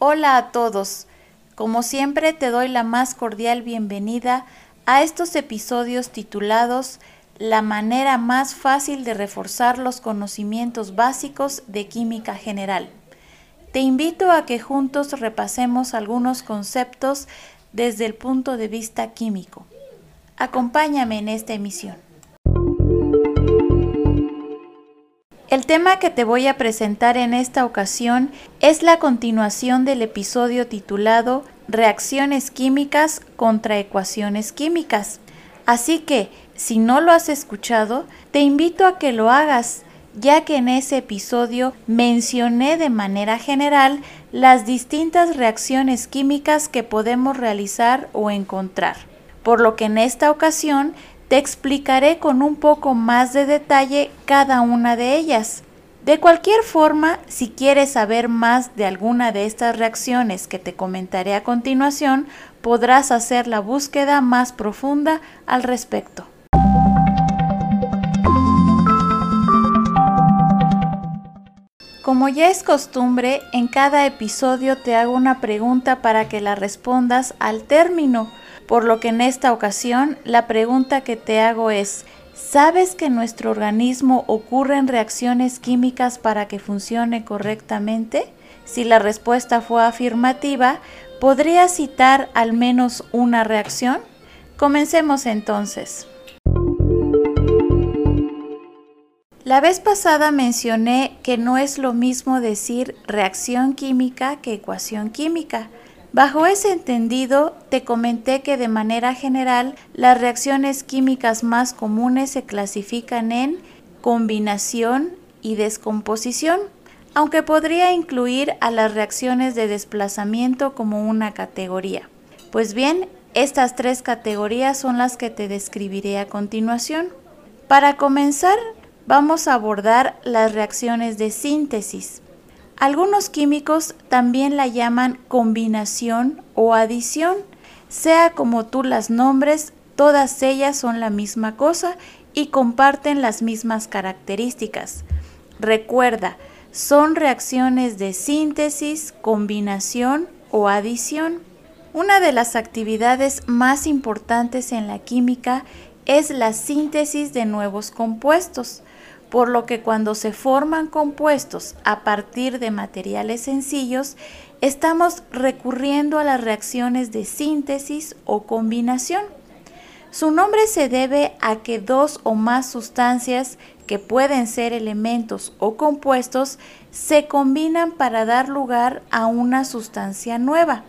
Hola a todos. Como siempre te doy la más cordial bienvenida a estos episodios titulados La manera más fácil de reforzar los conocimientos básicos de química general. Te invito a que juntos repasemos algunos conceptos desde el punto de vista químico. Acompáñame en esta emisión. Tema que te voy a presentar en esta ocasión es la continuación del episodio titulado Reacciones químicas contra ecuaciones químicas. Así que, si no lo has escuchado, te invito a que lo hagas, ya que en ese episodio mencioné de manera general las distintas reacciones químicas que podemos realizar o encontrar. Por lo que en esta ocasión te explicaré con un poco más de detalle cada una de ellas. De cualquier forma, si quieres saber más de alguna de estas reacciones que te comentaré a continuación, podrás hacer la búsqueda más profunda al respecto. Como ya es costumbre, en cada episodio te hago una pregunta para que la respondas al término por lo que en esta ocasión la pregunta que te hago es, ¿sabes que en nuestro organismo ocurren reacciones químicas para que funcione correctamente? Si la respuesta fue afirmativa, ¿podrías citar al menos una reacción? Comencemos entonces. La vez pasada mencioné que no es lo mismo decir reacción química que ecuación química. Bajo ese entendido, te comenté que de manera general las reacciones químicas más comunes se clasifican en combinación y descomposición, aunque podría incluir a las reacciones de desplazamiento como una categoría. Pues bien, estas tres categorías son las que te describiré a continuación. Para comenzar, vamos a abordar las reacciones de síntesis. Algunos químicos también la llaman combinación o adición. Sea como tú las nombres, todas ellas son la misma cosa y comparten las mismas características. Recuerda, son reacciones de síntesis, combinación o adición. Una de las actividades más importantes en la química es la síntesis de nuevos compuestos por lo que cuando se forman compuestos a partir de materiales sencillos, estamos recurriendo a las reacciones de síntesis o combinación. Su nombre se debe a que dos o más sustancias que pueden ser elementos o compuestos se combinan para dar lugar a una sustancia nueva.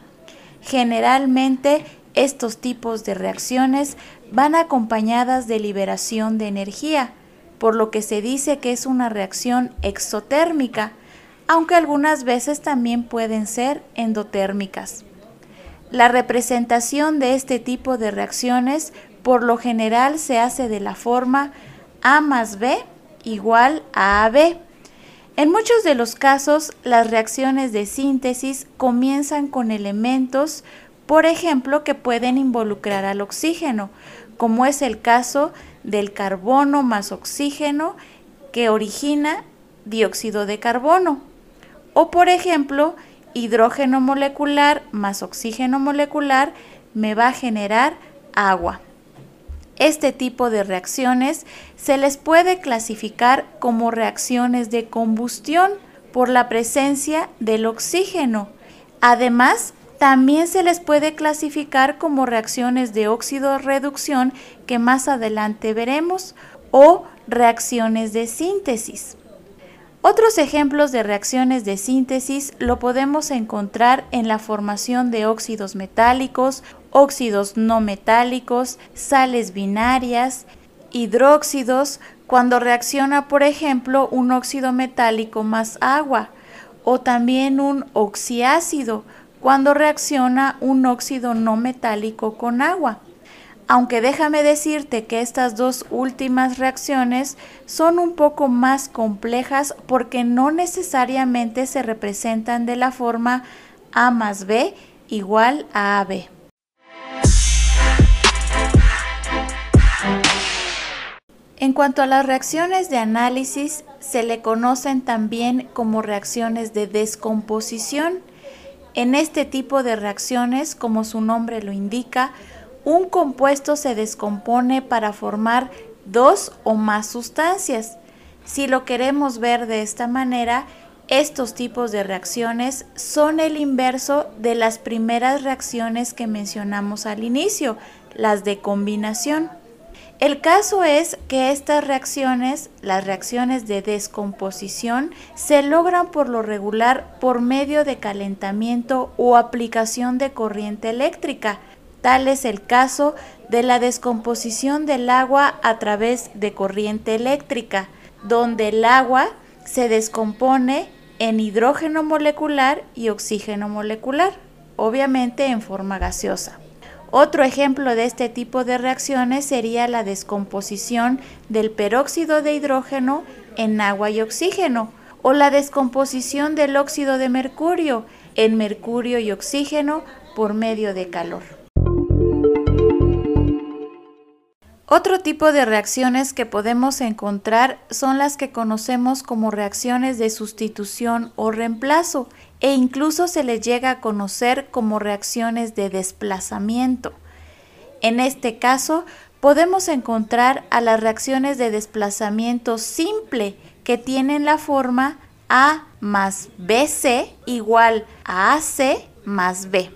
Generalmente estos tipos de reacciones van acompañadas de liberación de energía, por lo que se dice que es una reacción exotérmica, aunque algunas veces también pueden ser endotérmicas. La representación de este tipo de reacciones por lo general se hace de la forma A más B igual a AB. En muchos de los casos, las reacciones de síntesis comienzan con elementos, por ejemplo, que pueden involucrar al oxígeno, como es el caso del carbono más oxígeno que origina dióxido de carbono. O por ejemplo, hidrógeno molecular más oxígeno molecular me va a generar agua. Este tipo de reacciones se les puede clasificar como reacciones de combustión por la presencia del oxígeno. Además, también se les puede clasificar como reacciones de óxido-reducción que más adelante veremos o reacciones de síntesis. Otros ejemplos de reacciones de síntesis lo podemos encontrar en la formación de óxidos metálicos, óxidos no metálicos, sales binarias, hidróxidos, cuando reacciona por ejemplo un óxido metálico más agua, o también un oxiácido, cuando reacciona un óxido no metálico con agua. Aunque déjame decirte que estas dos últimas reacciones son un poco más complejas porque no necesariamente se representan de la forma A más B igual a AB. En cuanto a las reacciones de análisis, se le conocen también como reacciones de descomposición En este tipo de reacciones, como su nombre lo indica, un compuesto se descompone para formar dos o más sustancias. Si lo queremos ver de esta manera, estos tipos de reacciones son el inverso de las primeras reacciones que mencionamos al inicio, las de combinación. El caso es que estas reacciones, las reacciones de descomposición, se logran por lo regular por medio de calentamiento o aplicación de corriente eléctrica. Tal es el caso de la descomposición del agua a través de corriente eléctrica, donde el agua se descompone en hidrógeno molecular y oxígeno molecular, obviamente en forma gaseosa. Otro ejemplo de este tipo de reacciones sería la descomposición del peróxido de hidrógeno en agua y oxígeno o la descomposición del óxido de mercurio en mercurio y oxígeno por medio de calor. Otro tipo de reacciones que podemos encontrar son las que conocemos como reacciones de sustitución o reemplazo e incluso se les llega a conocer como reacciones de desplazamiento. En este caso, podemos encontrar a las reacciones de desplazamiento simple que tienen la forma A más BC igual a AC más B.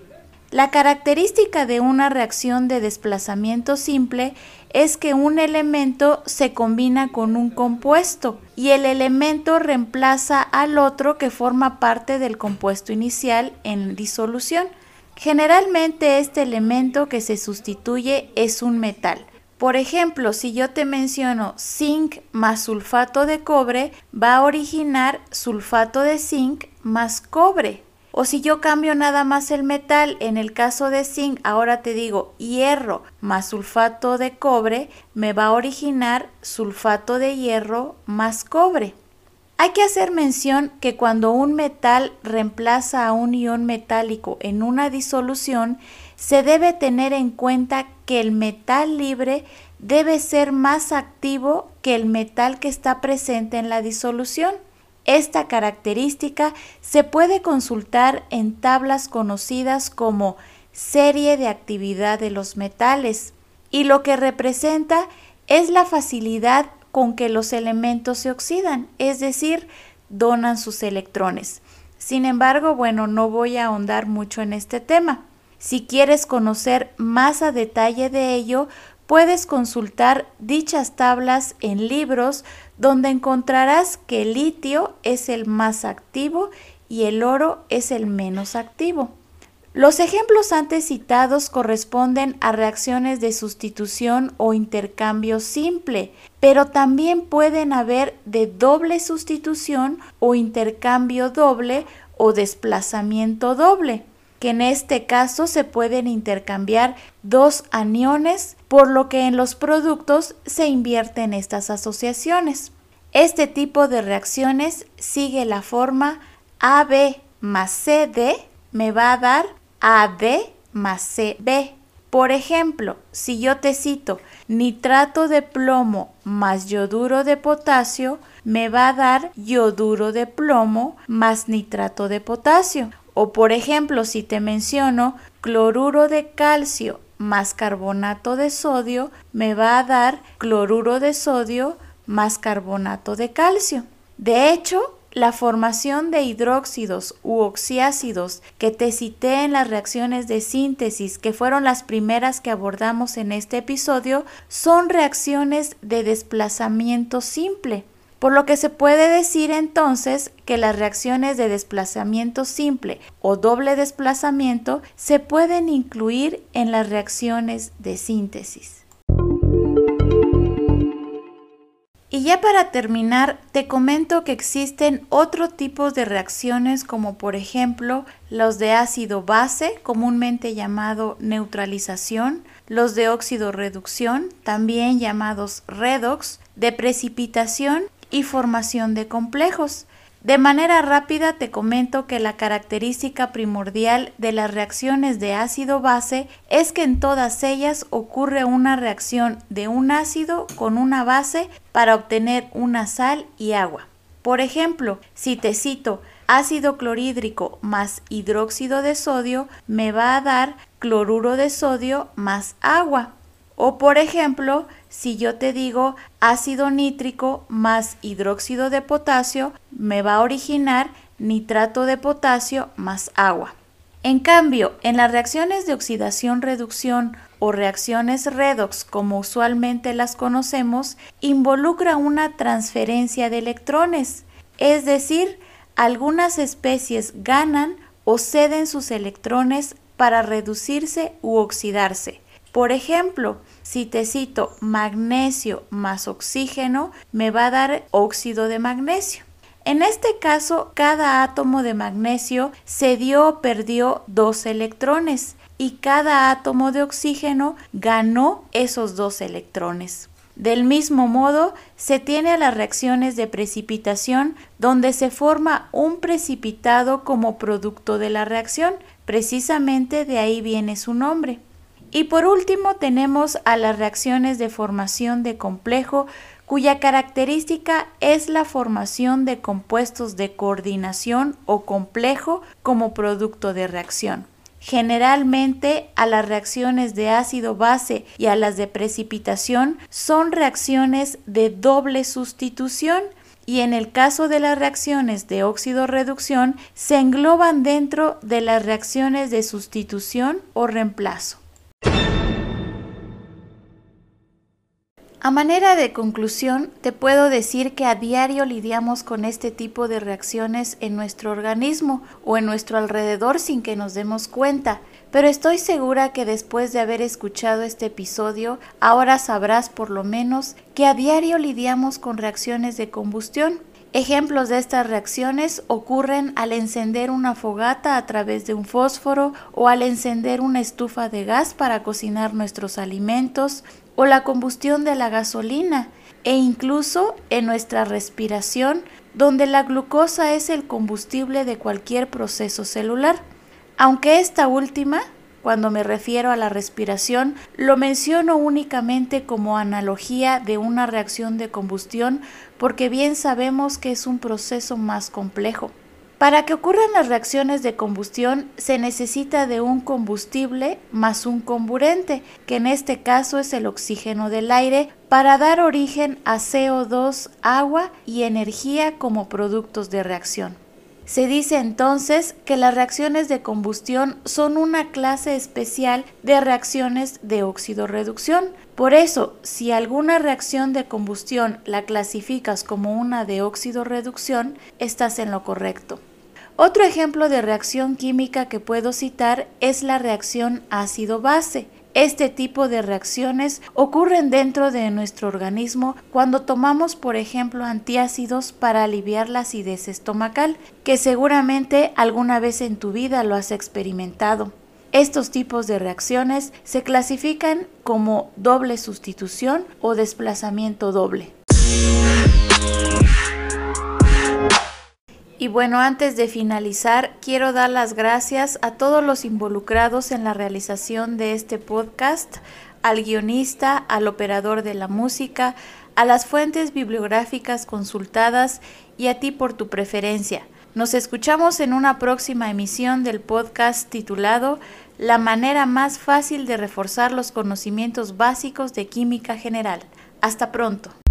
La característica de una reacción de desplazamiento simple es que un elemento se combina con un compuesto y el elemento reemplaza al otro que forma parte del compuesto inicial en disolución. Generalmente este elemento que se sustituye es un metal. Por ejemplo, si yo te menciono zinc más sulfato de cobre, va a originar sulfato de zinc más cobre. O si yo cambio nada más el metal, en el caso de zinc, ahora te digo hierro más sulfato de cobre, me va a originar sulfato de hierro más cobre. Hay que hacer mención que cuando un metal reemplaza a un ion metálico en una disolución, se debe tener en cuenta que el metal libre debe ser más activo que el metal que está presente en la disolución. Esta característica se puede consultar en tablas conocidas como serie de actividad de los metales y lo que representa es la facilidad con que los elementos se oxidan, es decir, donan sus electrones. Sin embargo, bueno, no voy a ahondar mucho en este tema. Si quieres conocer más a detalle de ello, puedes consultar dichas tablas en libros donde encontrarás que el litio es el más activo y el oro es el menos activo. Los ejemplos antes citados corresponden a reacciones de sustitución o intercambio simple, pero también pueden haber de doble sustitución o intercambio doble o desplazamiento doble que en este caso se pueden intercambiar dos aniones, por lo que en los productos se invierten estas asociaciones. Este tipo de reacciones sigue la forma AB más CD me va a dar AD más CB. Por ejemplo, si yo te cito nitrato de plomo más yoduro de potasio, me va a dar yoduro de plomo más nitrato de potasio. O por ejemplo, si te menciono cloruro de calcio más carbonato de sodio, me va a dar cloruro de sodio más carbonato de calcio. De hecho, la formación de hidróxidos u oxiácidos que te cité en las reacciones de síntesis, que fueron las primeras que abordamos en este episodio, son reacciones de desplazamiento simple por lo que se puede decir entonces que las reacciones de desplazamiento simple o doble desplazamiento se pueden incluir en las reacciones de síntesis. Y ya para terminar, te comento que existen otros tipos de reacciones como por ejemplo los de ácido base, comúnmente llamado neutralización, los de óxido reducción, también llamados redox, de precipitación y formación de complejos. De manera rápida te comento que la característica primordial de las reacciones de ácido-base es que en todas ellas ocurre una reacción de un ácido con una base para obtener una sal y agua. Por ejemplo, si te cito ácido clorhídrico más hidróxido de sodio me va a dar cloruro de sodio más agua. O por ejemplo, si yo te digo ácido nítrico más hidróxido de potasio, me va a originar nitrato de potasio más agua. En cambio, en las reacciones de oxidación-reducción o reacciones redox, como usualmente las conocemos, involucra una transferencia de electrones, es decir, algunas especies ganan o ceden sus electrones para reducirse u oxidarse. Por ejemplo, si te cito magnesio más oxígeno, me va a dar óxido de magnesio. En este caso, cada átomo de magnesio cedió o perdió dos electrones y cada átomo de oxígeno ganó esos dos electrones. Del mismo modo, se tiene a las reacciones de precipitación donde se forma un precipitado como producto de la reacción, precisamente de ahí viene su nombre. Y por último tenemos a las reacciones de formación de complejo cuya característica es la formación de compuestos de coordinación o complejo como producto de reacción. Generalmente a las reacciones de ácido-base y a las de precipitación son reacciones de doble sustitución y en el caso de las reacciones de óxido-reducción se engloban dentro de las reacciones de sustitución o reemplazo. A manera de conclusión, te puedo decir que a diario lidiamos con este tipo de reacciones en nuestro organismo o en nuestro alrededor sin que nos demos cuenta, pero estoy segura que después de haber escuchado este episodio, ahora sabrás por lo menos que a diario lidiamos con reacciones de combustión. Ejemplos de estas reacciones ocurren al encender una fogata a través de un fósforo o al encender una estufa de gas para cocinar nuestros alimentos, o la combustión de la gasolina e incluso en nuestra respiración, donde la glucosa es el combustible de cualquier proceso celular. Aunque esta última, cuando me refiero a la respiración, lo menciono únicamente como analogía de una reacción de combustión porque bien sabemos que es un proceso más complejo. Para que ocurran las reacciones de combustión se necesita de un combustible más un comburente, que en este caso es el oxígeno del aire, para dar origen a CO2, agua y energía como productos de reacción. Se dice entonces que las reacciones de combustión son una clase especial de reacciones de óxido-reducción. Por eso, si alguna reacción de combustión la clasificas como una de óxido-reducción, estás en lo correcto. Otro ejemplo de reacción química que puedo citar es la reacción ácido-base. Este tipo de reacciones ocurren dentro de nuestro organismo cuando tomamos, por ejemplo, antiácidos para aliviar la acidez estomacal, que seguramente alguna vez en tu vida lo has experimentado. Estos tipos de reacciones se clasifican como doble sustitución o desplazamiento doble. Y bueno, antes de finalizar, quiero dar las gracias a todos los involucrados en la realización de este podcast, al guionista, al operador de la música, a las fuentes bibliográficas consultadas y a ti por tu preferencia. Nos escuchamos en una próxima emisión del podcast titulado La manera más fácil de reforzar los conocimientos básicos de química general. Hasta pronto.